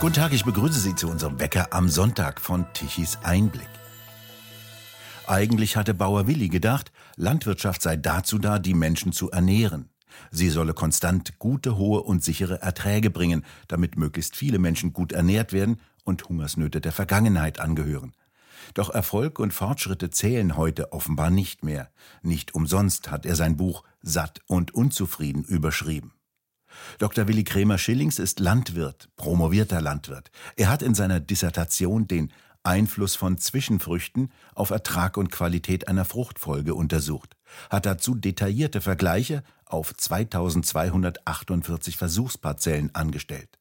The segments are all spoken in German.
Guten Tag, ich begrüße Sie zu unserem Wecker am Sonntag von Tichys Einblick. Eigentlich hatte Bauer Willi gedacht, Landwirtschaft sei dazu da, die Menschen zu ernähren. Sie solle konstant gute, hohe und sichere Erträge bringen, damit möglichst viele Menschen gut ernährt werden und Hungersnöte der Vergangenheit angehören. Doch Erfolg und Fortschritte zählen heute offenbar nicht mehr. Nicht umsonst hat er sein Buch Satt und Unzufrieden überschrieben. Dr. Willi Kremer Schillings ist Landwirt, promovierter Landwirt. Er hat in seiner Dissertation den Einfluss von Zwischenfrüchten auf Ertrag und Qualität einer Fruchtfolge untersucht, hat dazu detaillierte Vergleiche auf 2248 Versuchsparzellen angestellt.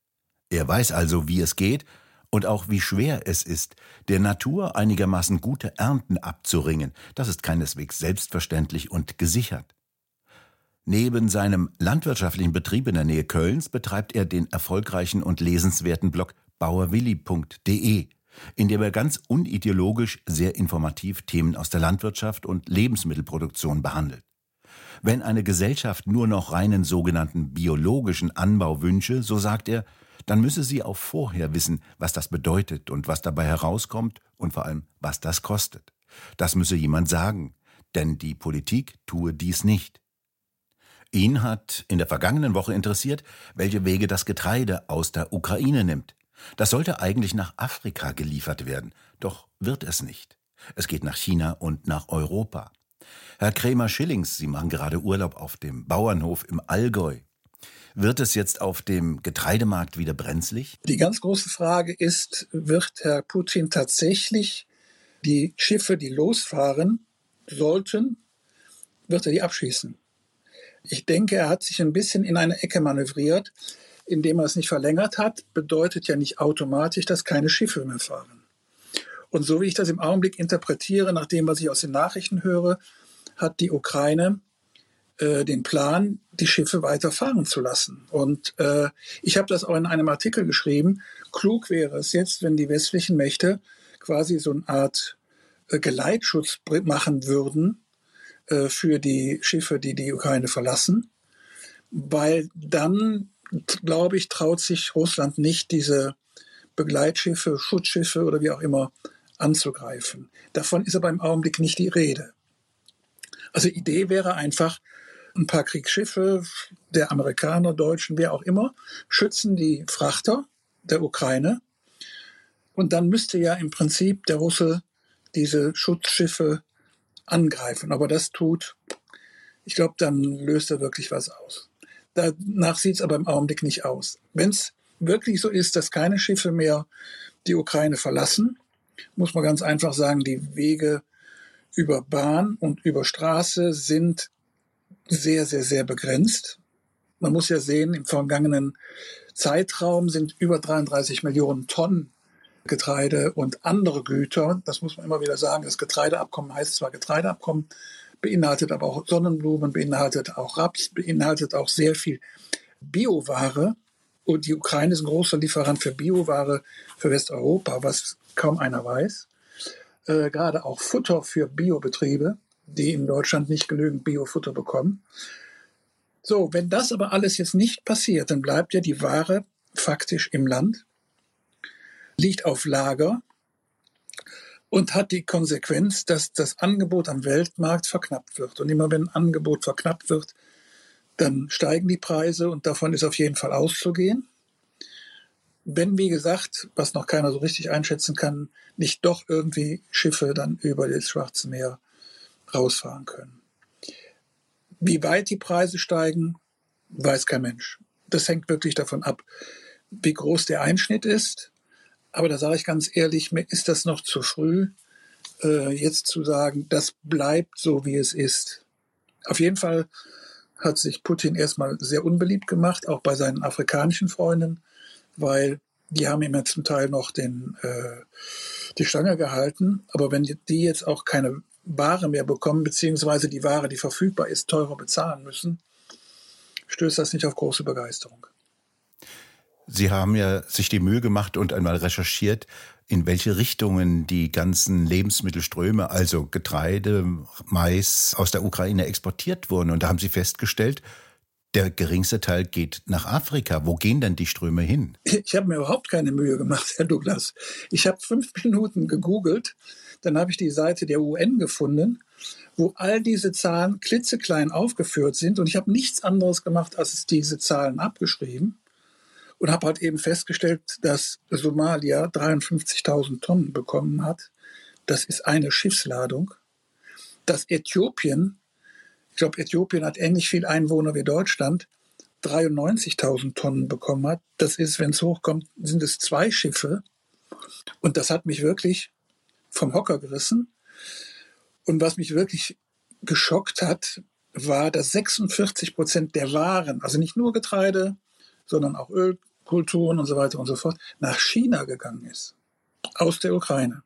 Er weiß also, wie es geht und auch wie schwer es ist, der Natur einigermaßen gute Ernten abzuringen. Das ist keineswegs selbstverständlich und gesichert. Neben seinem landwirtschaftlichen Betrieb in der Nähe Kölns betreibt er den erfolgreichen und lesenswerten Blog bauerwilli.de, in dem er ganz unideologisch sehr informativ Themen aus der Landwirtschaft und Lebensmittelproduktion behandelt. Wenn eine Gesellschaft nur noch reinen sogenannten biologischen Anbau wünsche, so sagt er, dann müsse sie auch vorher wissen, was das bedeutet und was dabei herauskommt und vor allem, was das kostet. Das müsse jemand sagen, denn die Politik tue dies nicht. Ihn hat in der vergangenen Woche interessiert, welche Wege das Getreide aus der Ukraine nimmt. Das sollte eigentlich nach Afrika geliefert werden, doch wird es nicht. Es geht nach China und nach Europa. Herr Krämer Schillings, Sie machen gerade Urlaub auf dem Bauernhof im Allgäu. Wird es jetzt auf dem Getreidemarkt wieder brenzlig? Die ganz große Frage ist, wird Herr Putin tatsächlich die Schiffe, die losfahren sollten, wird er die abschießen? Ich denke, er hat sich ein bisschen in eine Ecke manövriert, indem er es nicht verlängert hat, bedeutet ja nicht automatisch, dass keine Schiffe mehr fahren. Und so wie ich das im Augenblick interpretiere, nach dem, was ich aus den Nachrichten höre, hat die Ukraine äh, den Plan, die Schiffe weiter fahren zu lassen. Und äh, ich habe das auch in einem Artikel geschrieben. Klug wäre es jetzt, wenn die westlichen Mächte quasi so eine Art äh, Geleitschutz machen würden äh, für die Schiffe, die die Ukraine verlassen, weil dann, glaube ich, traut sich Russland nicht, diese Begleitschiffe, Schutzschiffe oder wie auch immer anzugreifen. Davon ist aber im Augenblick nicht die Rede. Also Idee wäre einfach, ein paar Kriegsschiffe der Amerikaner, Deutschen, wer auch immer, schützen die Frachter der Ukraine. Und dann müsste ja im Prinzip der Russe diese Schutzschiffe angreifen. Aber das tut, ich glaube, dann löst er wirklich was aus. Danach sieht es aber im Augenblick nicht aus. Wenn es wirklich so ist, dass keine Schiffe mehr die Ukraine verlassen, muss man ganz einfach sagen, die Wege über Bahn und über Straße sind sehr, sehr, sehr begrenzt. Man muss ja sehen, im vergangenen Zeitraum sind über 33 Millionen Tonnen Getreide und andere Güter. Das muss man immer wieder sagen. Das Getreideabkommen heißt zwar Getreideabkommen, beinhaltet aber auch Sonnenblumen, beinhaltet auch Raps, beinhaltet auch sehr viel Bioware. Und die Ukraine ist ein großer Lieferant für Bioware für Westeuropa, was kaum einer weiß. Äh, gerade auch Futter für Biobetriebe, die in Deutschland nicht genügend Biofutter bekommen. So, wenn das aber alles jetzt nicht passiert, dann bleibt ja die Ware faktisch im Land liegt auf Lager und hat die Konsequenz, dass das Angebot am Weltmarkt verknappt wird. Und immer wenn ein Angebot verknappt wird, dann steigen die Preise und davon ist auf jeden Fall auszugehen. Wenn, wie gesagt, was noch keiner so richtig einschätzen kann, nicht doch irgendwie Schiffe dann über das Schwarze Meer rausfahren können. Wie weit die Preise steigen, weiß kein Mensch. Das hängt wirklich davon ab, wie groß der Einschnitt ist aber da sage ich ganz ehrlich, mir ist das noch zu früh, äh, jetzt zu sagen, das bleibt so, wie es ist. Auf jeden Fall hat sich Putin erstmal sehr unbeliebt gemacht, auch bei seinen afrikanischen Freunden, weil die haben ihm ja zum Teil noch den, äh, die Stange gehalten. Aber wenn die jetzt auch keine Ware mehr bekommen, beziehungsweise die Ware, die verfügbar ist, teurer bezahlen müssen, stößt das nicht auf große Begeisterung. Sie haben ja sich die Mühe gemacht und einmal recherchiert, in welche Richtungen die ganzen Lebensmittelströme, also Getreide, Mais aus der Ukraine exportiert wurden. Und da haben Sie festgestellt, Der geringste Teil geht nach Afrika. Wo gehen denn die Ströme hin? Ich habe mir überhaupt keine Mühe gemacht, Herr Douglas. Ich habe fünf Minuten gegoogelt, dann habe ich die Seite der UN gefunden, wo all diese Zahlen klitzeklein aufgeführt sind. Und ich habe nichts anderes gemacht, als diese Zahlen abgeschrieben und habe halt eben festgestellt, dass Somalia 53.000 Tonnen bekommen hat. Das ist eine Schiffsladung. Dass Äthiopien, ich glaube, Äthiopien hat ähnlich viel Einwohner wie Deutschland, 93.000 Tonnen bekommen hat. Das ist, wenn es hochkommt, sind es zwei Schiffe. Und das hat mich wirklich vom Hocker gerissen. Und was mich wirklich geschockt hat, war, dass 46 Prozent der Waren, also nicht nur Getreide, sondern auch Ölkulturen und so weiter und so fort, nach China gegangen ist. Aus der Ukraine.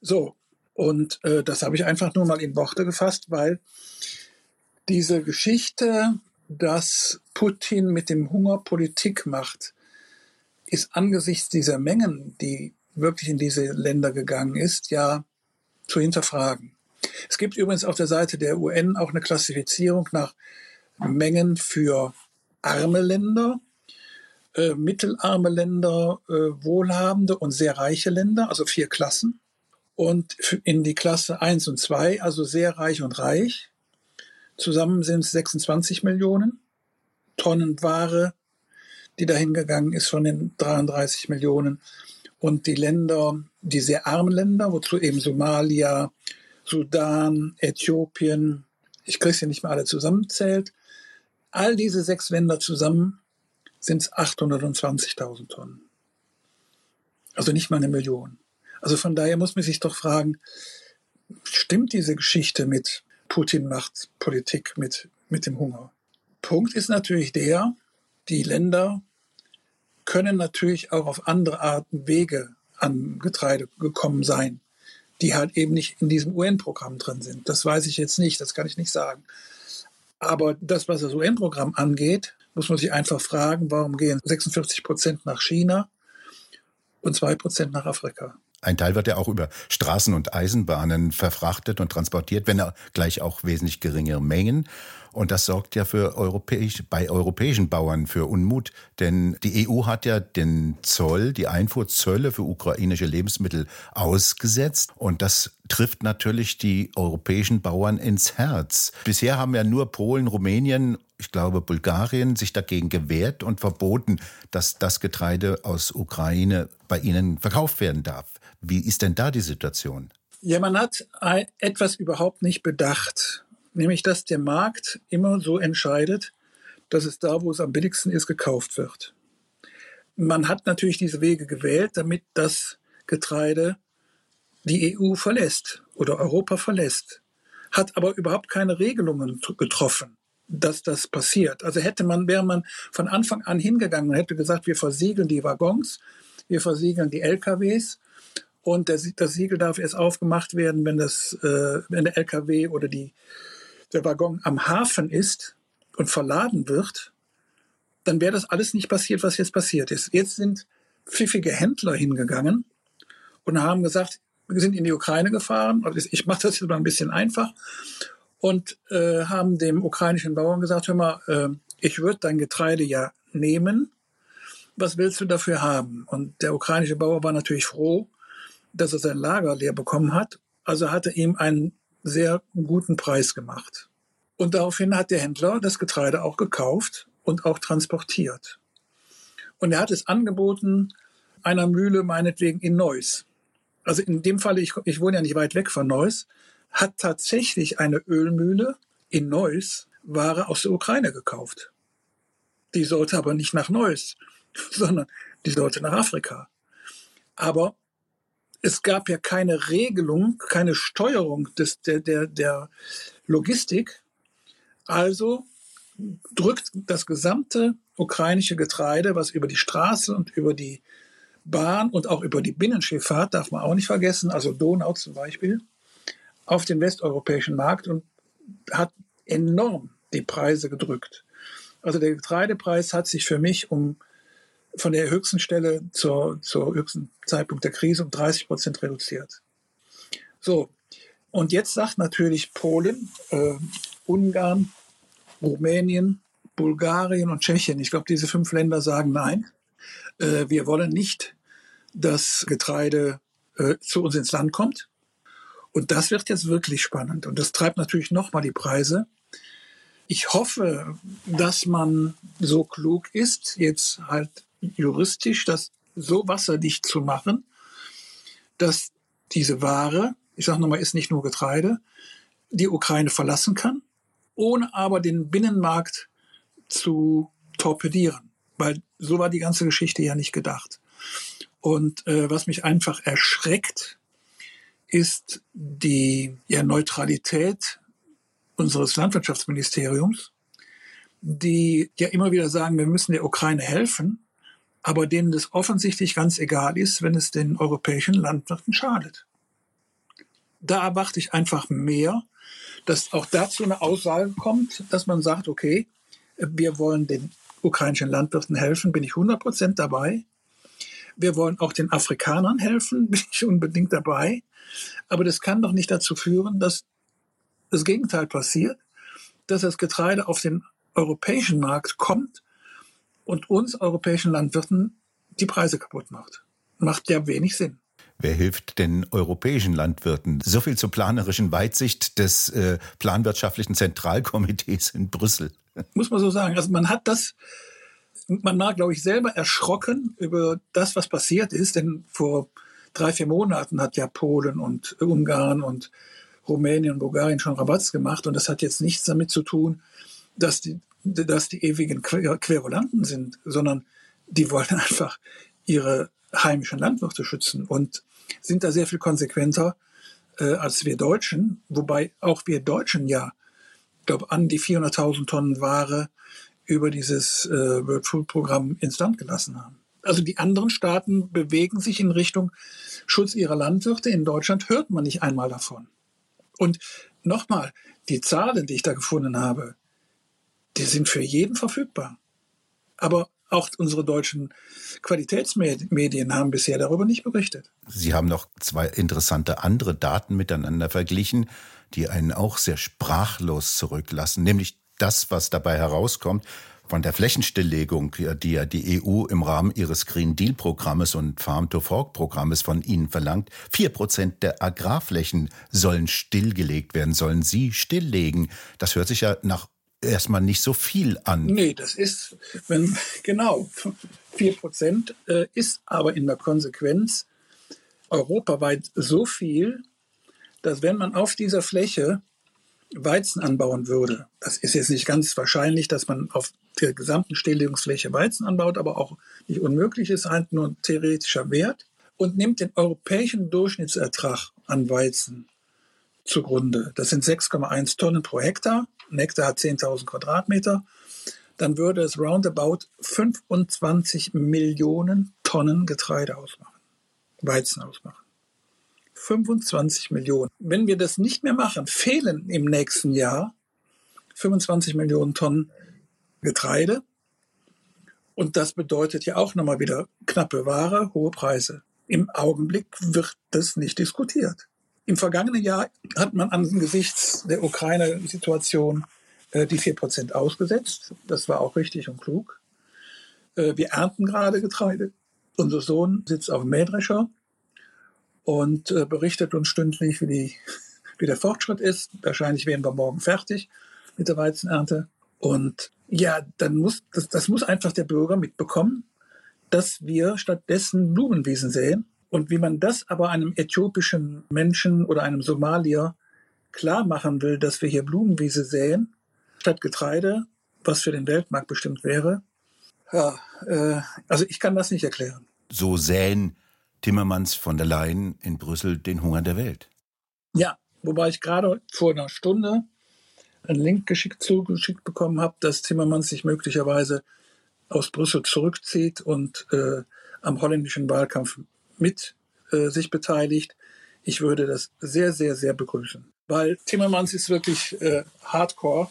So, und äh, das habe ich einfach nur mal in Worte gefasst, weil diese Geschichte, dass Putin mit dem Hunger Politik macht, ist angesichts dieser Mengen, die wirklich in diese Länder gegangen ist, ja zu hinterfragen. Es gibt übrigens auf der Seite der UN auch eine Klassifizierung nach Mengen für arme Länder, äh, mittelarme Länder, äh, wohlhabende und sehr reiche Länder, also vier Klassen. Und in die Klasse 1 und 2, also sehr reich und reich, zusammen sind es 26 Millionen Tonnen Ware, die dahin gegangen ist von den 33 Millionen. Und die Länder, die sehr armen Länder, wozu eben Somalia, Sudan, Äthiopien, ich kriege sie nicht mehr alle zusammenzählt, all diese sechs Länder zusammen sind es 820.000 Tonnen. Also nicht mal eine Million. Also von daher muss man sich doch fragen, stimmt diese Geschichte mit Putin macht Politik mit, mit dem Hunger? Punkt ist natürlich der, die Länder können natürlich auch auf andere Arten Wege an Getreide gekommen sein, die halt eben nicht in diesem UN-Programm drin sind. Das weiß ich jetzt nicht, das kann ich nicht sagen. Aber das, was das UN-Programm angeht, muss man sich einfach fragen, warum gehen 46 Prozent nach China und zwei Prozent nach Afrika? Ein Teil wird ja auch über Straßen und Eisenbahnen verfrachtet und transportiert, wenn er gleich auch wesentlich geringere Mengen. Und das sorgt ja für europäisch, bei europäischen Bauern für Unmut. Denn die EU hat ja den Zoll, die Einfuhrzölle für ukrainische Lebensmittel ausgesetzt. Und das trifft natürlich die europäischen Bauern ins Herz. Bisher haben ja nur Polen, Rumänien, ich glaube Bulgarien sich dagegen gewehrt und verboten, dass das Getreide aus Ukraine bei ihnen verkauft werden darf. Wie ist denn da die Situation? Ja, man hat etwas überhaupt nicht bedacht, nämlich dass der Markt immer so entscheidet, dass es da, wo es am billigsten ist, gekauft wird. Man hat natürlich diese Wege gewählt, damit das Getreide die EU verlässt oder Europa verlässt, hat aber überhaupt keine Regelungen getroffen, dass das passiert. Also hätte man, wäre man von Anfang an hingegangen und hätte gesagt, wir versiegeln die Waggons, wir versiegeln die LKWs und das Siegel darf erst aufgemacht werden, wenn, das, äh, wenn der LKW oder die, der Waggon am Hafen ist und verladen wird. Dann wäre das alles nicht passiert, was jetzt passiert ist. Jetzt sind pfiffige Händler hingegangen und haben gesagt, wir sind in die Ukraine gefahren. Ich mache das jetzt mal ein bisschen einfach und äh, haben dem ukrainischen Bauern gesagt, hör mal, äh, ich würde dein Getreide ja nehmen. Was willst du dafür haben? Und der ukrainische Bauer war natürlich froh, dass er sein Lager leer bekommen hat. Also hat er ihm einen sehr guten Preis gemacht. Und daraufhin hat der Händler das Getreide auch gekauft und auch transportiert. Und er hat es angeboten einer Mühle meinetwegen in Neuss. Also in dem Fall, ich, ich wohne ja nicht weit weg von Neuss, hat tatsächlich eine Ölmühle in Neuss Ware aus der Ukraine gekauft. Die sollte aber nicht nach Neuss, sondern die sollte nach Afrika. Aber es gab ja keine Regelung, keine Steuerung des, der, der, der Logistik. Also drückt das gesamte ukrainische Getreide, was über die Straße und über die Bahn und auch über die Binnenschifffahrt, darf man auch nicht vergessen, also Donau zum Beispiel, auf den westeuropäischen Markt und hat enorm die Preise gedrückt. Also der Getreidepreis hat sich für mich um von der höchsten Stelle zur, zur höchsten Zeitpunkt der Krise um 30 Prozent reduziert. So, und jetzt sagt natürlich Polen, äh, Ungarn Rumänien, Bulgarien und Tschechien. Ich glaube, diese fünf Länder sagen nein. Äh, wir wollen nicht, dass Getreide äh, zu uns ins Land kommt. Und das wird jetzt wirklich spannend. Und das treibt natürlich nochmal die Preise. Ich hoffe, dass man so klug ist, jetzt halt juristisch das so wasserdicht zu machen, dass diese Ware, ich sage nochmal, ist nicht nur Getreide, die Ukraine verlassen kann, ohne aber den Binnenmarkt zu torpedieren. Weil so war die ganze Geschichte ja nicht gedacht. Und äh, was mich einfach erschreckt, ist die ja, Neutralität unseres Landwirtschaftsministeriums, die ja immer wieder sagen, wir müssen der Ukraine helfen, aber denen das offensichtlich ganz egal ist, wenn es den europäischen Landwirten schadet. Da erwarte ich einfach mehr, dass auch dazu eine Aussage kommt, dass man sagt, okay, wir wollen den ukrainischen Landwirten helfen, bin ich 100 Prozent dabei. Wir wollen auch den Afrikanern helfen, bin ich unbedingt dabei. Aber das kann doch nicht dazu führen, dass das Gegenteil passiert, dass das Getreide auf den europäischen Markt kommt und uns europäischen Landwirten die Preise kaputt macht. Macht ja wenig Sinn. Wer hilft den europäischen Landwirten? So viel zur planerischen Weitsicht des äh, planwirtschaftlichen Zentralkomitees in Brüssel. Muss man so sagen. Also man hat das, man war, glaube ich, selber erschrocken über das, was passiert ist, denn vor drei, vier Monaten hat ja Polen und Ungarn und Rumänien und Bulgarien schon Rabatz gemacht und das hat jetzt nichts damit zu tun, dass die, dass die ewigen Querulanten sind, sondern die wollen einfach ihre heimischen Landwirte schützen und sind da sehr viel konsequenter äh, als wir Deutschen, wobei auch wir Deutschen ja, glaube an die 400.000 Tonnen Ware über dieses äh, World Food Programm ins Land gelassen haben. Also die anderen Staaten bewegen sich in Richtung Schutz ihrer Landwirte. In Deutschland hört man nicht einmal davon. Und nochmal, die Zahlen, die ich da gefunden habe, die sind für jeden verfügbar. Aber auch unsere deutschen Qualitätsmedien haben bisher darüber nicht berichtet. Sie haben noch zwei interessante andere Daten miteinander verglichen, die einen auch sehr sprachlos zurücklassen, nämlich das, was dabei herauskommt, von der Flächenstilllegung, die ja die EU im Rahmen ihres Green Deal Programmes und Farm to Fork Programmes von Ihnen verlangt. Vier Prozent der Agrarflächen sollen stillgelegt werden, sollen Sie stilllegen. Das hört sich ja nach erstmal nicht so viel an. Nee, das ist, wenn, genau, vier Prozent äh, ist aber in der Konsequenz europaweit so viel, dass wenn man auf dieser Fläche Weizen anbauen würde, das ist jetzt nicht ganz wahrscheinlich, dass man auf der gesamten Stilllegungsfläche Weizen anbaut, aber auch nicht unmöglich ist, halt nur ein theoretischer Wert und nimmt den europäischen Durchschnittsertrag an Weizen zugrunde. Das sind 6,1 Tonnen pro Hektar. Ein hat 10.000 Quadratmeter. Dann würde es roundabout 25 Millionen Tonnen Getreide ausmachen, Weizen ausmachen. 25 Millionen. Wenn wir das nicht mehr machen, fehlen im nächsten Jahr 25 Millionen Tonnen Getreide. Und das bedeutet ja auch nochmal wieder knappe Ware, hohe Preise. Im Augenblick wird das nicht diskutiert. Im vergangenen Jahr hat man angesichts der Ukraine-Situation äh, die 4% ausgesetzt. Das war auch richtig und klug. Äh, wir ernten gerade Getreide. Unser Sohn sitzt auf dem Mähdrescher und äh, berichtet uns stündlich, wie, die, wie der Fortschritt ist. Wahrscheinlich werden wir morgen fertig mit der Weizenernte. Und ja, dann muss, das, das muss einfach der Bürger mitbekommen, dass wir stattdessen Blumenwiesen säen. Und wie man das aber einem äthiopischen Menschen oder einem Somalier klar machen will, dass wir hier Blumenwiese säen, statt Getreide, was für den Weltmarkt bestimmt wäre, ja, äh, also ich kann das nicht erklären. So säen Timmermans von der Leyen in Brüssel den Hunger der Welt. Ja, wobei ich gerade vor einer Stunde einen Link geschickt zugeschickt bekommen habe, dass Timmermans sich möglicherweise aus Brüssel zurückzieht und äh, am holländischen Wahlkampf mit äh, sich beteiligt. Ich würde das sehr, sehr, sehr begrüßen. Weil Timmermans ist wirklich äh, hardcore.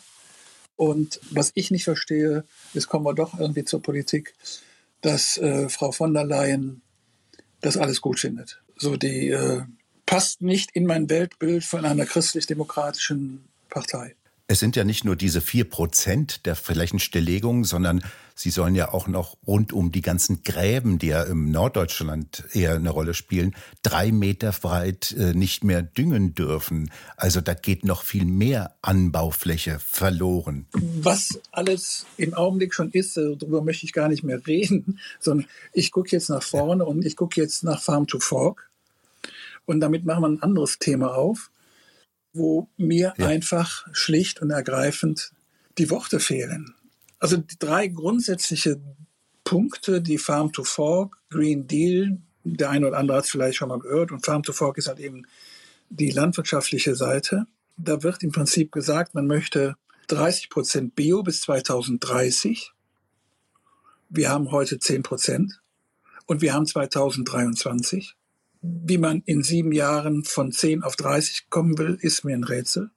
Und was ich nicht verstehe, jetzt kommen wir doch irgendwie zur Politik, dass äh, Frau von der Leyen das alles gut findet. So die äh, passt nicht in mein Weltbild von einer christlich-demokratischen Partei. Es sind ja nicht nur diese vier Prozent der Flächenstilllegung, sondern sie sollen ja auch noch rund um die ganzen Gräben, die ja im Norddeutschland eher eine Rolle spielen, drei Meter breit äh, nicht mehr düngen dürfen. Also da geht noch viel mehr Anbaufläche verloren. Was alles im Augenblick schon ist, äh, darüber möchte ich gar nicht mehr reden, sondern ich gucke jetzt nach vorne und ich gucke jetzt nach Farm to Fork. Und damit machen wir ein anderes Thema auf wo mir ja. einfach schlicht und ergreifend die Worte fehlen. Also die drei grundsätzliche Punkte, die Farm to Fork, Green Deal, der eine oder andere hat es vielleicht schon mal gehört, und Farm to Fork ist halt eben die landwirtschaftliche Seite. Da wird im Prinzip gesagt, man möchte 30 Prozent Bio bis 2030. Wir haben heute 10 Prozent und wir haben 2023. Wie man in sieben Jahren von 10 auf 30 kommen will, ist mir ein Rätsel.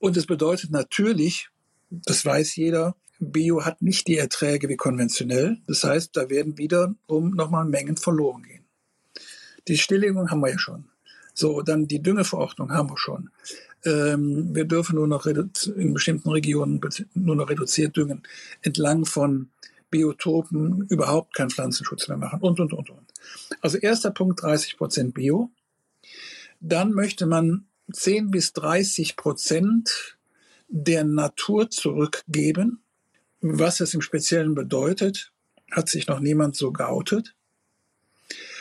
Und es bedeutet natürlich, das weiß jeder, Bio hat nicht die Erträge wie konventionell. Das heißt, da werden wiederum nochmal Mengen verloren gehen. Die Stilllegung haben wir ja schon. So, dann die Düngeverordnung haben wir schon. Ähm, wir dürfen nur noch in bestimmten Regionen nur noch reduziert düngen, entlang von Biotopen überhaupt keinen Pflanzenschutz mehr machen und, und, und, und. Also erster Punkt 30 Prozent Bio. Dann möchte man 10 bis 30 Prozent der Natur zurückgeben. Was das im Speziellen bedeutet, hat sich noch niemand so geoutet.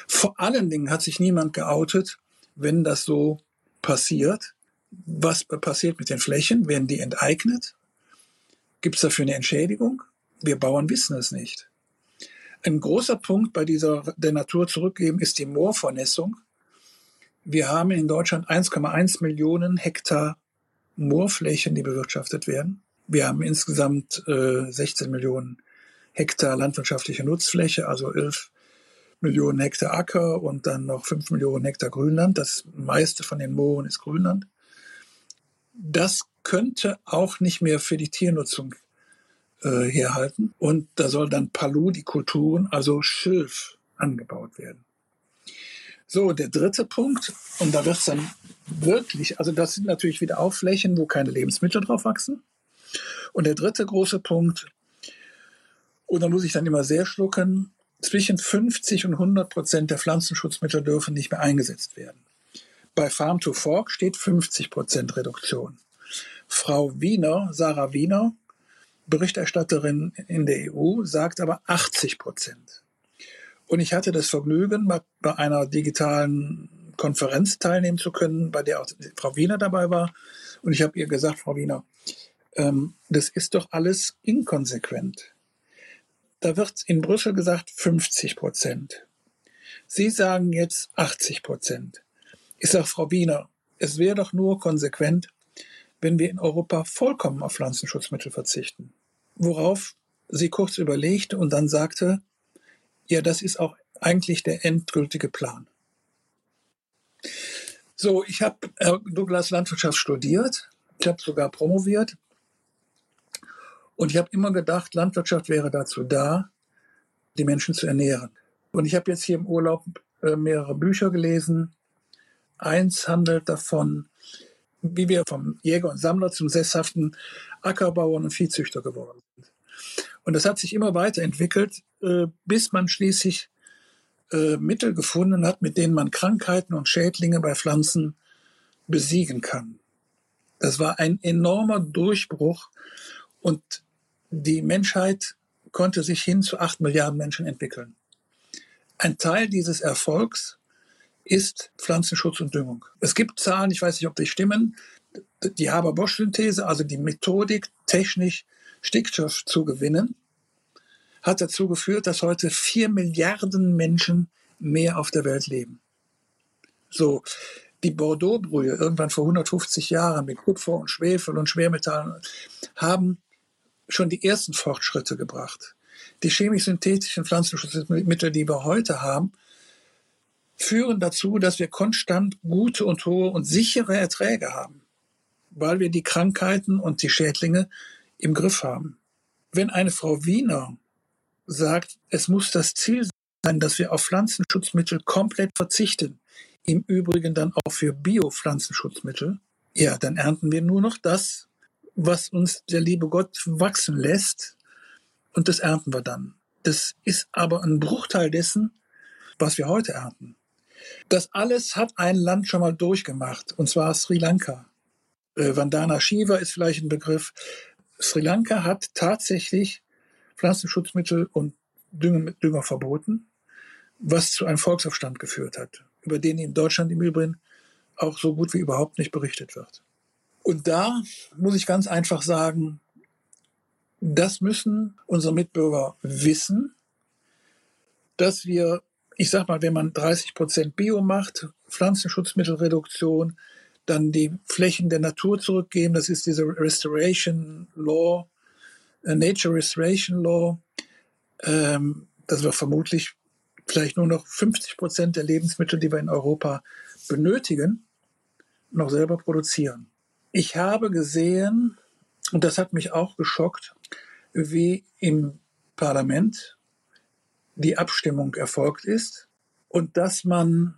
Vor allen Dingen hat sich niemand geoutet, wenn das so passiert. Was passiert mit den Flächen? Werden die enteignet? Gibt es dafür eine Entschädigung? Wir Bauern wissen es nicht. Ein großer Punkt bei dieser der Natur zurückgeben ist die Moorvernässung. Wir haben in Deutschland 1,1 Millionen Hektar Moorflächen, die bewirtschaftet werden. Wir haben insgesamt äh, 16 Millionen Hektar landwirtschaftliche Nutzfläche, also 11 Millionen Hektar Acker und dann noch 5 Millionen Hektar Grünland. Das meiste von den Mooren ist Grünland. Das könnte auch nicht mehr für die Tiernutzung äh, herhalten. Und da soll dann Palu, die Kulturen, also Schilf, angebaut werden. So, der dritte Punkt, und da wird es dann wirklich, also das sind natürlich wieder auch Flächen, wo keine Lebensmittel drauf wachsen. Und der dritte große Punkt, und da muss ich dann immer sehr schlucken, zwischen 50 und 100 Prozent der Pflanzenschutzmittel dürfen nicht mehr eingesetzt werden. Bei Farm to Fork steht 50 Prozent Reduktion. Frau Wiener, Sarah Wiener, Berichterstatterin in der EU sagt aber 80 Prozent. Und ich hatte das Vergnügen, bei einer digitalen Konferenz teilnehmen zu können, bei der auch Frau Wiener dabei war. Und ich habe ihr gesagt, Frau Wiener, ähm, das ist doch alles inkonsequent. Da wird in Brüssel gesagt 50 Prozent. Sie sagen jetzt 80 Prozent. Ich sage, Frau Wiener, es wäre doch nur konsequent, wenn wir in Europa vollkommen auf Pflanzenschutzmittel verzichten. Worauf sie kurz überlegte und dann sagte, ja, das ist auch eigentlich der endgültige Plan. So, ich habe äh, Douglas Landwirtschaft studiert, ich habe sogar promoviert und ich habe immer gedacht, Landwirtschaft wäre dazu da, die Menschen zu ernähren. Und ich habe jetzt hier im Urlaub äh, mehrere Bücher gelesen. Eins handelt davon, wie wir vom Jäger und Sammler zum sesshaften Ackerbauern und Viehzüchter geworden sind. Und das hat sich immer weiterentwickelt, äh, bis man schließlich äh, Mittel gefunden hat, mit denen man Krankheiten und Schädlinge bei Pflanzen besiegen kann. Das war ein enormer Durchbruch und die Menschheit konnte sich hin zu acht Milliarden Menschen entwickeln. Ein Teil dieses Erfolgs ist Pflanzenschutz und Düngung. Es gibt Zahlen, ich weiß nicht, ob die stimmen, die Haber-Bosch-Synthese, also die Methodik, technisch Stickstoff zu gewinnen, hat dazu geführt, dass heute vier Milliarden Menschen mehr auf der Welt leben. So, die Bordeaux-Brühe, irgendwann vor 150 Jahren mit Kupfer und Schwefel und Schwermetallen, haben schon die ersten Fortschritte gebracht. Die chemisch-synthetischen Pflanzenschutzmittel, die wir heute haben, führen dazu, dass wir konstant gute und hohe und sichere Erträge haben, weil wir die Krankheiten und die Schädlinge im Griff haben. Wenn eine Frau Wiener sagt, es muss das Ziel sein, dass wir auf Pflanzenschutzmittel komplett verzichten, im Übrigen dann auch für Biopflanzenschutzmittel, ja, dann ernten wir nur noch das, was uns der liebe Gott wachsen lässt und das ernten wir dann. Das ist aber ein Bruchteil dessen, was wir heute ernten. Das alles hat ein Land schon mal durchgemacht, und zwar Sri Lanka. Äh, Vandana Shiva ist vielleicht ein Begriff. Sri Lanka hat tatsächlich Pflanzenschutzmittel und Dünger, Dünger verboten, was zu einem Volksaufstand geführt hat, über den in Deutschland im Übrigen auch so gut wie überhaupt nicht berichtet wird. Und da muss ich ganz einfach sagen, das müssen unsere Mitbürger wissen, dass wir, ich sag mal, wenn man 30 Prozent Bio macht, Pflanzenschutzmittelreduktion, dann die Flächen der Natur zurückgeben, das ist diese Restoration Law, äh, Nature Restoration Law, ähm, dass wir vermutlich vielleicht nur noch 50 Prozent der Lebensmittel, die wir in Europa benötigen, noch selber produzieren. Ich habe gesehen, und das hat mich auch geschockt, wie im Parlament die Abstimmung erfolgt ist und dass man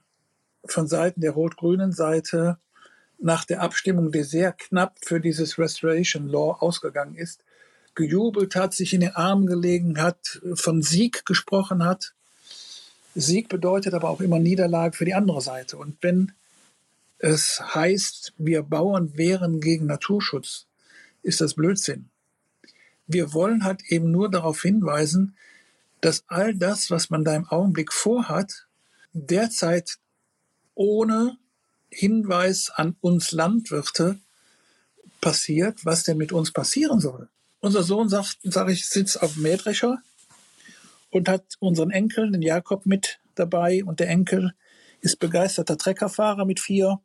von Seiten der rot-grünen Seite nach der Abstimmung, die sehr knapp für dieses Restoration Law ausgegangen ist, gejubelt hat, sich in den Armen gelegen hat, von Sieg gesprochen hat. Sieg bedeutet aber auch immer Niederlage für die andere Seite. Und wenn es heißt, wir Bauern wehren gegen Naturschutz, ist das Blödsinn. Wir wollen halt eben nur darauf hinweisen, dass all das, was man da im Augenblick vorhat, derzeit ohne Hinweis an uns Landwirte passiert, was denn mit uns passieren soll. Unser Sohn sagt, sag ich, sitzt auf dem Mähdrescher und hat unseren Enkel, den Jakob, mit dabei. Und der Enkel ist begeisterter Treckerfahrer mit vier.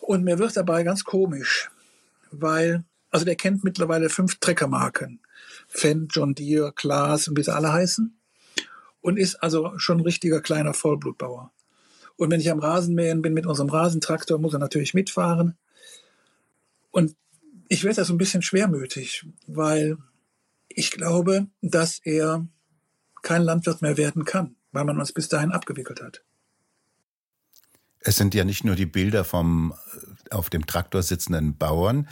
Und mir wird dabei ganz komisch, weil, also der kennt mittlerweile fünf Treckermarken. Fendt, John Deere, Klaas und wie sie alle heißen. Und ist also schon ein richtiger kleiner Vollblutbauer. Und wenn ich am Rasenmähen bin mit unserem Rasentraktor, muss er natürlich mitfahren. Und ich werde da so ein bisschen schwermütig, weil ich glaube, dass er kein Landwirt mehr werden kann, weil man uns bis dahin abgewickelt hat. Es sind ja nicht nur die Bilder vom äh, auf dem Traktor sitzenden Bauern,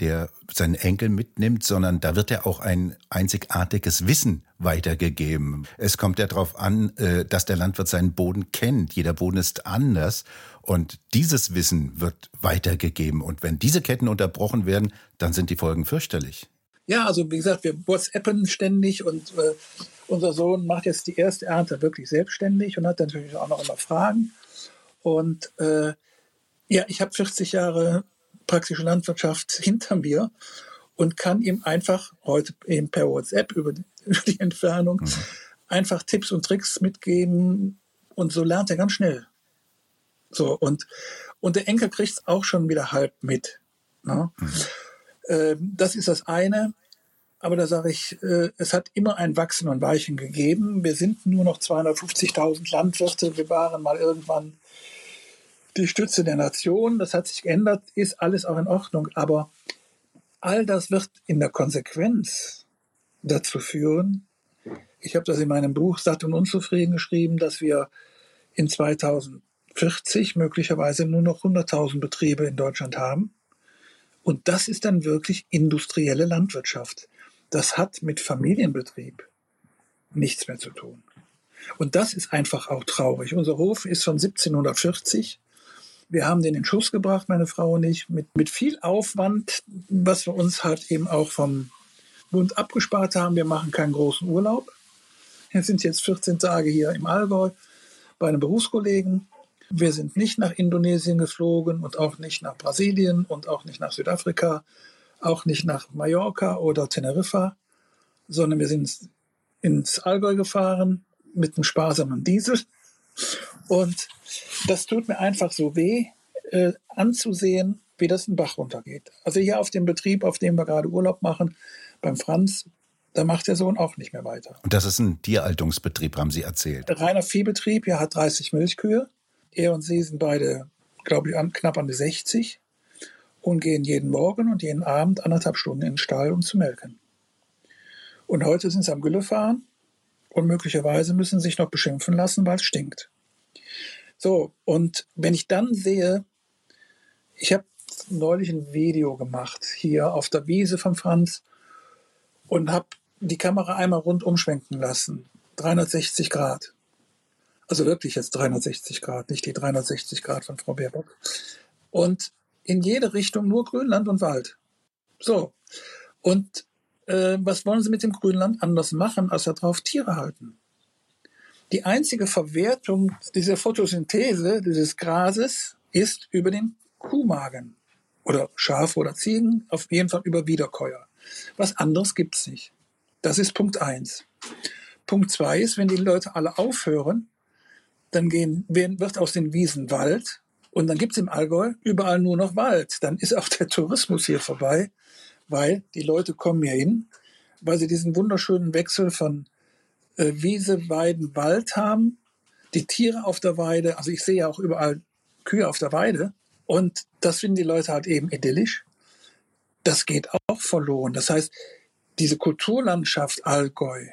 der seinen Enkel mitnimmt, sondern da wird ja auch ein einzigartiges Wissen weitergegeben. Es kommt ja darauf an, äh, dass der Landwirt seinen Boden kennt. Jeder Boden ist anders und dieses Wissen wird weitergegeben. Und wenn diese Ketten unterbrochen werden, dann sind die Folgen fürchterlich. Ja, also wie gesagt, wir WhatsAppen ständig und äh, unser Sohn macht jetzt die erste Ernte wirklich selbstständig und hat natürlich auch noch immer Fragen. Und äh, ja, ich habe 40 Jahre praktische Landwirtschaft hinter mir und kann ihm einfach heute eben per WhatsApp über die, Entfernung mhm. einfach Tipps und Tricks mitgeben und so lernt er ganz schnell. So und und der Enkel kriegt es auch schon wieder halb mit. Ne? Mhm. Äh, das ist das eine. Aber da sage ich, äh, es hat immer ein Wachsen und Weichen gegeben. Wir sind nur noch 250.000 Landwirte. Wir waren mal irgendwann die Stütze der Nation. Das hat sich geändert, ist alles auch in Ordnung. Aber all das wird in der Konsequenz dazu führen, ich habe das in meinem Buch Satt und Unzufrieden geschrieben, dass wir in 2040 möglicherweise nur noch 100.000 Betriebe in Deutschland haben. Und das ist dann wirklich industrielle Landwirtschaft. Das hat mit Familienbetrieb nichts mehr zu tun. Und das ist einfach auch traurig. Unser Hof ist von 1740 wir haben den in Schuss gebracht, meine Frau und ich, mit, mit viel Aufwand, was wir uns halt eben auch vom Bund abgespart haben. Wir machen keinen großen Urlaub. Wir sind jetzt 14 Tage hier im Allgäu bei einem Berufskollegen. Wir sind nicht nach Indonesien geflogen und auch nicht nach Brasilien und auch nicht nach Südafrika, auch nicht nach Mallorca oder Teneriffa, sondern wir sind ins Allgäu gefahren mit einem sparsamen Diesel und das tut mir einfach so weh, äh, anzusehen, wie das ein Bach runtergeht. Also hier auf dem Betrieb, auf dem wir gerade Urlaub machen, beim Franz, da macht der Sohn auch nicht mehr weiter. Und das ist ein Tierhaltungsbetrieb, haben Sie erzählt. Reiner Viehbetrieb, er hat 30 Milchkühe. Er und sie sind beide, glaube ich, an, knapp an die 60 und gehen jeden Morgen und jeden Abend anderthalb Stunden in den Stall, um zu melken. Und heute sind sie am Gülle fahren und möglicherweise müssen sich noch beschimpfen lassen, weil es stinkt. So, und wenn ich dann sehe, ich habe neulich ein Video gemacht, hier auf der Wiese von Franz und habe die Kamera einmal rundum schwenken lassen. 360 Grad. Also wirklich jetzt 360 Grad, nicht die 360 Grad von Frau Baerbock. Und in jede Richtung nur Grünland und Wald. So. Und äh, was wollen Sie mit dem Grünland anders machen, als darauf Tiere halten? Die einzige Verwertung dieser Photosynthese, dieses Grases, ist über den Kuhmagen oder Schafe oder Ziegen, auf jeden Fall über Wiederkäuer. Was anderes gibt's nicht. Das ist Punkt eins. Punkt zwei ist, wenn die Leute alle aufhören, dann gehen, wird aus den Wiesen Wald und dann gibt's im Allgäu überall nur noch Wald. Dann ist auch der Tourismus hier vorbei, weil die Leute kommen hier hin, weil sie diesen wunderschönen Wechsel von äh, Wiese, Weiden, Wald haben. Die Tiere auf der Weide, also ich sehe ja auch überall Kühe auf der Weide und das finden die Leute halt eben idyllisch. Das geht auch verloren. Das heißt, diese Kulturlandschaft Allgäu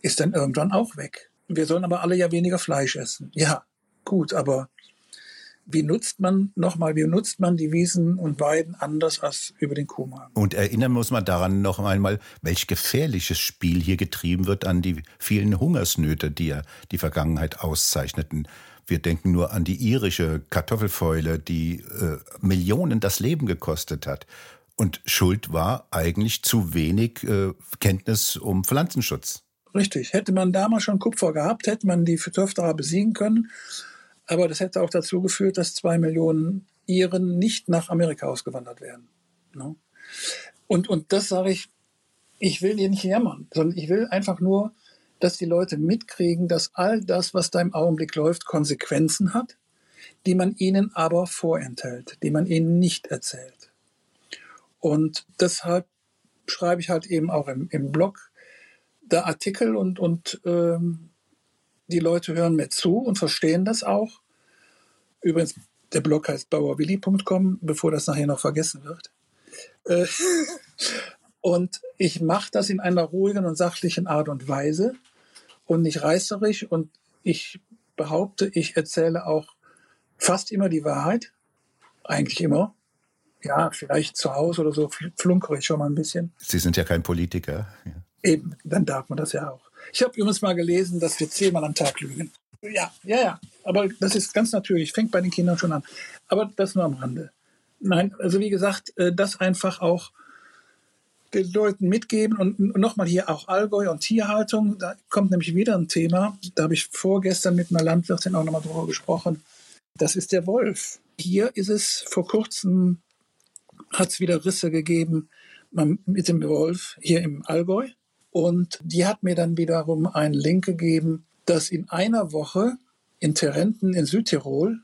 ist dann irgendwann auch weg. Wir sollen aber alle ja weniger Fleisch essen. Ja, gut, aber wie nutzt man nochmal, wie nutzt man die Wiesen und Weiden anders als über den Kuhmagen? Und erinnern muss man daran noch einmal, welch gefährliches Spiel hier getrieben wird an die vielen Hungersnöte, die ja die Vergangenheit auszeichneten. Wir denken nur an die irische Kartoffelfäule, die äh, Millionen das Leben gekostet hat. Und Schuld war eigentlich zu wenig äh, Kenntnis um Pflanzenschutz. Richtig. Hätte man damals schon Kupfer gehabt, hätte man die Phytophthora besiegen können. Aber das hätte auch dazu geführt, dass zwei Millionen Iren nicht nach Amerika ausgewandert wären. No? Und, und das sage ich, ich will dir nicht jammern, sondern ich will einfach nur, dass die Leute mitkriegen, dass all das, was da im Augenblick läuft, Konsequenzen hat, die man ihnen aber vorenthält, die man ihnen nicht erzählt. Und deshalb schreibe ich halt eben auch im, im Blog da Artikel und, und ähm, die Leute hören mir zu und verstehen das auch. Übrigens, der Blog heißt bauerwilli.com, bevor das nachher noch vergessen wird. Äh, und ich mache das in einer ruhigen und sachlichen Art und Weise und nicht reißerisch. Und ich behaupte, ich erzähle auch fast immer die Wahrheit. Eigentlich immer. Ja, vielleicht zu Hause oder so flunkere ich schon mal ein bisschen. Sie sind ja kein Politiker. Ja. Eben, dann darf man das ja auch. Ich habe übrigens mal gelesen, dass wir zehnmal am Tag lügen. Ja, ja, ja. Aber das ist ganz natürlich. Fängt bei den Kindern schon an. Aber das nur am Rande. Nein, also wie gesagt, äh, das einfach auch den Leuten mitgeben und nochmal hier auch Allgäu und Tierhaltung. Da kommt nämlich wieder ein Thema. Da habe ich vorgestern mit einer Landwirtin auch nochmal drüber gesprochen. Das ist der Wolf. Hier ist es vor kurzem, hat es wieder Risse gegeben mit dem Wolf hier im Allgäu. Und die hat mir dann wiederum einen Link gegeben, dass in einer Woche in Terenten in Südtirol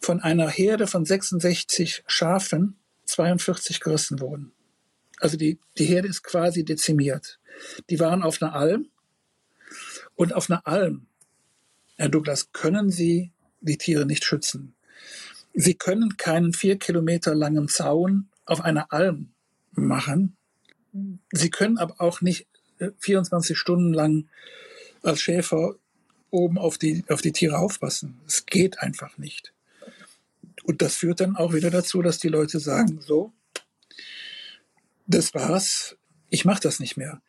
von einer Herde von 66 Schafen 42 gerissen wurden. Also die, die Herde ist quasi dezimiert. Die waren auf einer Alm und auf einer Alm, Herr Douglas, können Sie die Tiere nicht schützen. Sie können keinen vier Kilometer langen Zaun auf einer Alm machen. Sie können aber auch nicht 24 Stunden lang als Schäfer oben auf die, auf die Tiere aufpassen. Es geht einfach nicht. Und das führt dann auch wieder dazu, dass die Leute sagen, so, das war's, ich mache das nicht mehr.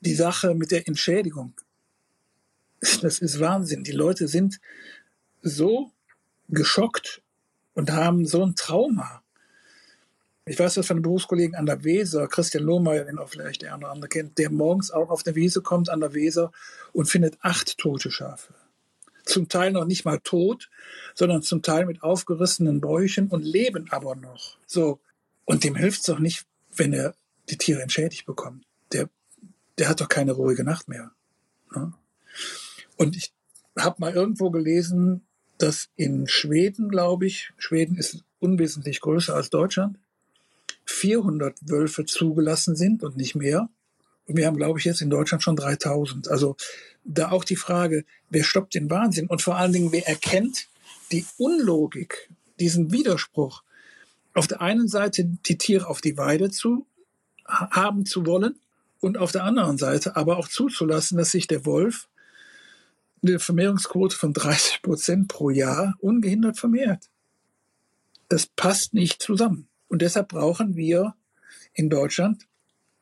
Die Sache mit der Entschädigung, das ist Wahnsinn. Die Leute sind so geschockt und haben so ein Trauma ich weiß das von einem Berufskollegen an der Weser, Christian Lohmeier, den auch vielleicht der eine oder andere kennt, der morgens auch auf der Wiese kommt an der Weser und findet acht tote Schafe. Zum Teil noch nicht mal tot, sondern zum Teil mit aufgerissenen Bäuchen und leben aber noch. So. Und dem hilft es doch nicht, wenn er die Tiere entschädigt bekommt. Der, der hat doch keine ruhige Nacht mehr. Ne? Und ich habe mal irgendwo gelesen, dass in Schweden, glaube ich, Schweden ist unwesentlich größer als Deutschland, 400 Wölfe zugelassen sind und nicht mehr. Und wir haben, glaube ich, jetzt in Deutschland schon 3000. Also da auch die Frage, wer stoppt den Wahnsinn? Und vor allen Dingen, wer erkennt die Unlogik, diesen Widerspruch, auf der einen Seite die Tiere auf die Weide zu haben zu wollen und auf der anderen Seite aber auch zuzulassen, dass sich der Wolf eine Vermehrungsquote von 30 Prozent pro Jahr ungehindert vermehrt. Das passt nicht zusammen. Und deshalb brauchen wir in Deutschland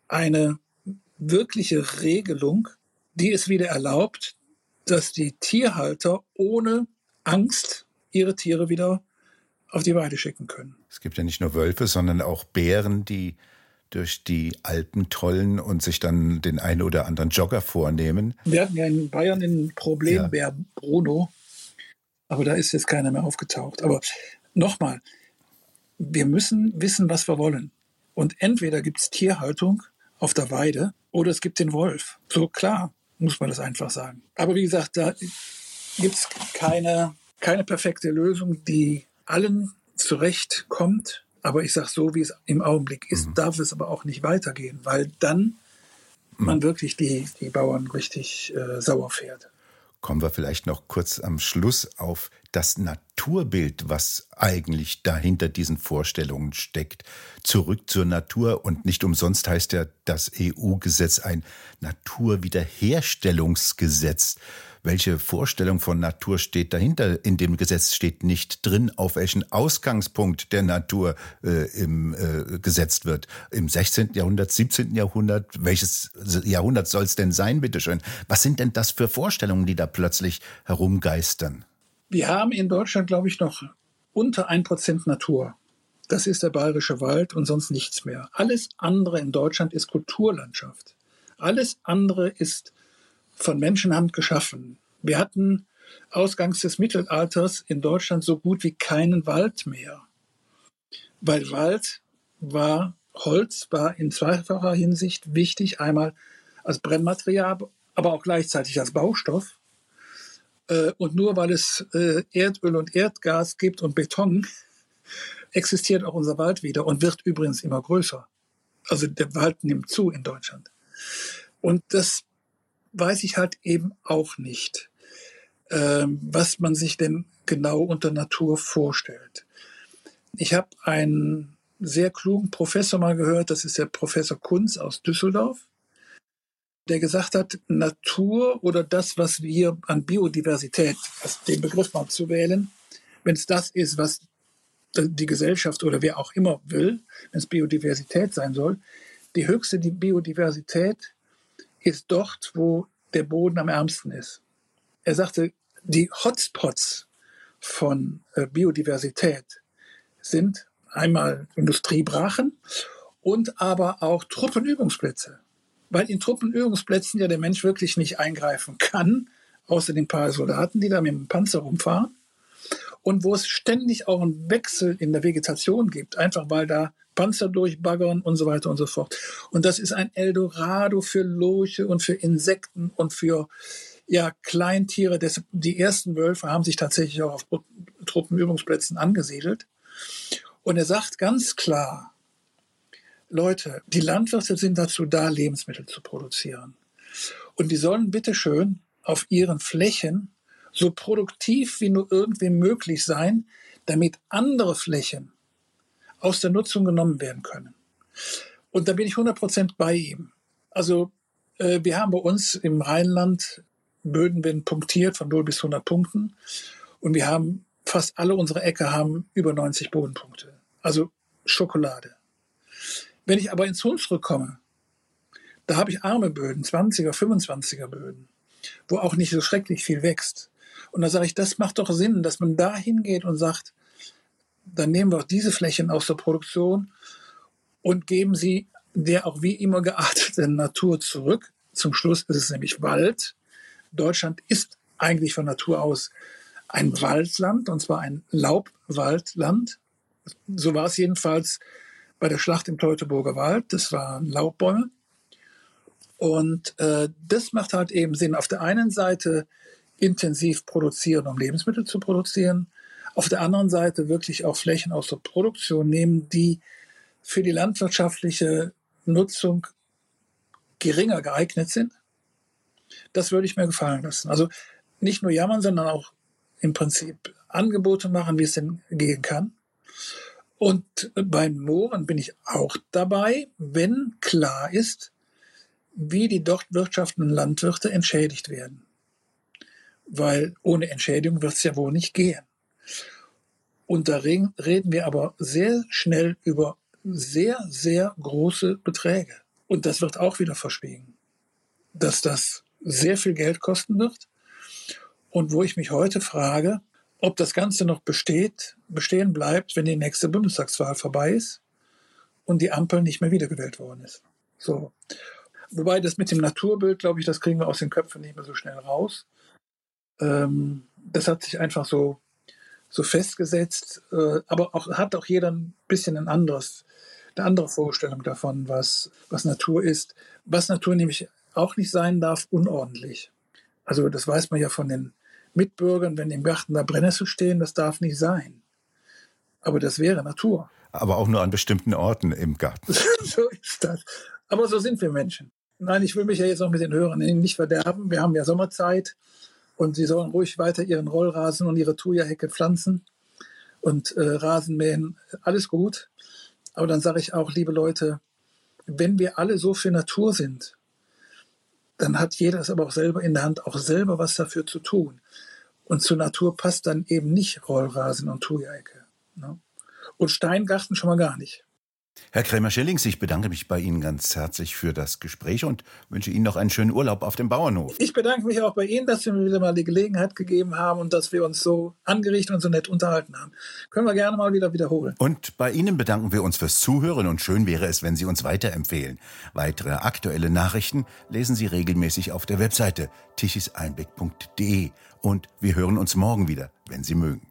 eine wirkliche Regelung, die es wieder erlaubt, dass die Tierhalter ohne Angst ihre Tiere wieder auf die Weide schicken können. Es gibt ja nicht nur Wölfe, sondern auch Bären, die durch die Alpen tollen und sich dann den einen oder anderen Jogger vornehmen. Wir hatten ja in Bayern ein Problembär ja. Bruno, aber da ist jetzt keiner mehr aufgetaucht. Aber nochmal, wir müssen wissen, was wir wollen. Und entweder gibt es Tierhaltung auf der Weide oder es gibt den Wolf. So klar muss man das einfach sagen. Aber wie gesagt, da gibt es keine, keine perfekte Lösung, die allen zurechtkommt. Aber ich sage so, wie es im Augenblick ist, mhm. darf es aber auch nicht weitergehen, weil dann mhm. man wirklich die, die Bauern richtig äh, sauer fährt. Kommen wir vielleicht noch kurz am Schluss auf das Naturbild, was eigentlich dahinter diesen Vorstellungen steckt. Zurück zur Natur und nicht umsonst heißt ja das EU-Gesetz ein Naturwiederherstellungsgesetz. Welche Vorstellung von Natur steht dahinter? In dem Gesetz steht nicht drin, auf welchen Ausgangspunkt der Natur äh, im, äh, gesetzt wird. Im 16. Jahrhundert, 17. Jahrhundert, welches Jahrhundert soll es denn sein, bitteschön? Was sind denn das für Vorstellungen, die da plötzlich herumgeistern? Wir haben in Deutschland, glaube ich, noch unter ein Prozent Natur. Das ist der bayerische Wald und sonst nichts mehr. Alles andere in Deutschland ist Kulturlandschaft. Alles andere ist von Menschenhand geschaffen. Wir hatten ausgangs des Mittelalters in Deutschland so gut wie keinen Wald mehr. Weil Wald war, Holz war in zweifacher Hinsicht wichtig. Einmal als Brennmaterial, aber auch gleichzeitig als Baustoff. Äh, und nur weil es äh, Erdöl und Erdgas gibt und Beton, existiert auch unser Wald wieder und wird übrigens immer größer. Also der Wald nimmt zu in Deutschland. Und das weiß ich halt eben auch nicht, ähm, was man sich denn genau unter Natur vorstellt. Ich habe einen sehr klugen Professor mal gehört, das ist der Professor Kunz aus Düsseldorf der gesagt hat, Natur oder das, was wir an Biodiversität, den Begriff mal zu wählen, wenn es das ist, was die Gesellschaft oder wer auch immer will, wenn es Biodiversität sein soll, die höchste Biodiversität ist dort, wo der Boden am ärmsten ist. Er sagte, die Hotspots von äh, Biodiversität sind einmal Industriebrachen und aber auch Truppenübungsplätze weil in Truppenübungsplätzen ja der Mensch wirklich nicht eingreifen kann, außer den paar Soldaten, die da mit dem Panzer rumfahren. Und wo es ständig auch einen Wechsel in der Vegetation gibt, einfach weil da Panzer durchbaggern und so weiter und so fort. Und das ist ein Eldorado für Lurche und für Insekten und für ja, Kleintiere. Die ersten Wölfe haben sich tatsächlich auch auf Truppenübungsplätzen angesiedelt. Und er sagt ganz klar, Leute, die Landwirte sind dazu da, Lebensmittel zu produzieren. Und die sollen bitteschön auf ihren Flächen so produktiv wie nur irgendwie möglich sein, damit andere Flächen aus der Nutzung genommen werden können. Und da bin ich 100% bei ihm. Also äh, wir haben bei uns im Rheinland Böden werden punktiert von 0 bis 100 Punkten und wir haben fast alle unsere Äcker haben über 90 Bodenpunkte. Also Schokolade. Wenn ich aber ins Hunsrück komme, da habe ich arme Böden, 20er, 25er Böden, wo auch nicht so schrecklich viel wächst. Und da sage ich, das macht doch Sinn, dass man da hingeht und sagt, dann nehmen wir auch diese Flächen aus der Produktion und geben sie der auch wie immer gearteten Natur zurück. Zum Schluss ist es nämlich Wald. Deutschland ist eigentlich von Natur aus ein Waldland, und zwar ein Laubwaldland. So war es jedenfalls bei der Schlacht im Teutoburger Wald. Das waren Laubbäume. Und äh, das macht halt eben Sinn. Auf der einen Seite intensiv produzieren, um Lebensmittel zu produzieren. Auf der anderen Seite wirklich auch Flächen aus der Produktion nehmen, die für die landwirtschaftliche Nutzung geringer geeignet sind. Das würde ich mir gefallen lassen. Also nicht nur jammern, sondern auch im Prinzip Angebote machen, wie es denn gehen kann. Und beim Mooren bin ich auch dabei, wenn klar ist, wie die dort wirtschaftenden Landwirte entschädigt werden. Weil ohne Entschädigung wird es ja wohl nicht gehen. Und da reden wir aber sehr schnell über sehr, sehr große Beträge. Und das wird auch wieder verschwiegen, dass das sehr viel Geld kosten wird. Und wo ich mich heute frage, ob das Ganze noch besteht, bestehen bleibt, wenn die nächste Bundestagswahl vorbei ist und die Ampel nicht mehr wiedergewählt worden ist. So. Wobei das mit dem Naturbild, glaube ich, das kriegen wir aus den Köpfen nicht mehr so schnell raus. Ähm, das hat sich einfach so, so festgesetzt, äh, aber auch, hat auch jeder ein bisschen ein anderes, eine andere Vorstellung davon, was, was Natur ist. Was Natur nämlich auch nicht sein darf, unordentlich. Also das weiß man ja von den Mitbürgern, wenn im Garten da Brennnessel stehen, das darf nicht sein. Aber das wäre Natur. Aber auch nur an bestimmten Orten im Garten. so ist das. Aber so sind wir Menschen. Nein, ich will mich ja jetzt auch mit den Hörern nicht verderben. Wir haben ja Sommerzeit und sie sollen ruhig weiter ihren Rollrasen und ihre Thuja-Hecke pflanzen und äh, Rasen mähen. Alles gut. Aber dann sage ich auch, liebe Leute, wenn wir alle so für Natur sind, dann hat jeder es aber auch selber in der Hand, auch selber was dafür zu tun. Und zur Natur passt dann eben nicht Rollrasen und Thuja-Ecke. Ne? Und Steingarten schon mal gar nicht. Herr Krämer-Schillings, ich bedanke mich bei Ihnen ganz herzlich für das Gespräch und wünsche Ihnen noch einen schönen Urlaub auf dem Bauernhof. Ich bedanke mich auch bei Ihnen, dass Sie mir wieder mal die Gelegenheit gegeben haben und dass wir uns so angerichtet und so nett unterhalten haben. Können wir gerne mal wieder wiederholen. Und bei Ihnen bedanken wir uns fürs Zuhören und schön wäre es, wenn Sie uns weiterempfehlen. Weitere aktuelle Nachrichten lesen Sie regelmäßig auf der Webseite tichiseinblick.de und wir hören uns morgen wieder, wenn Sie mögen.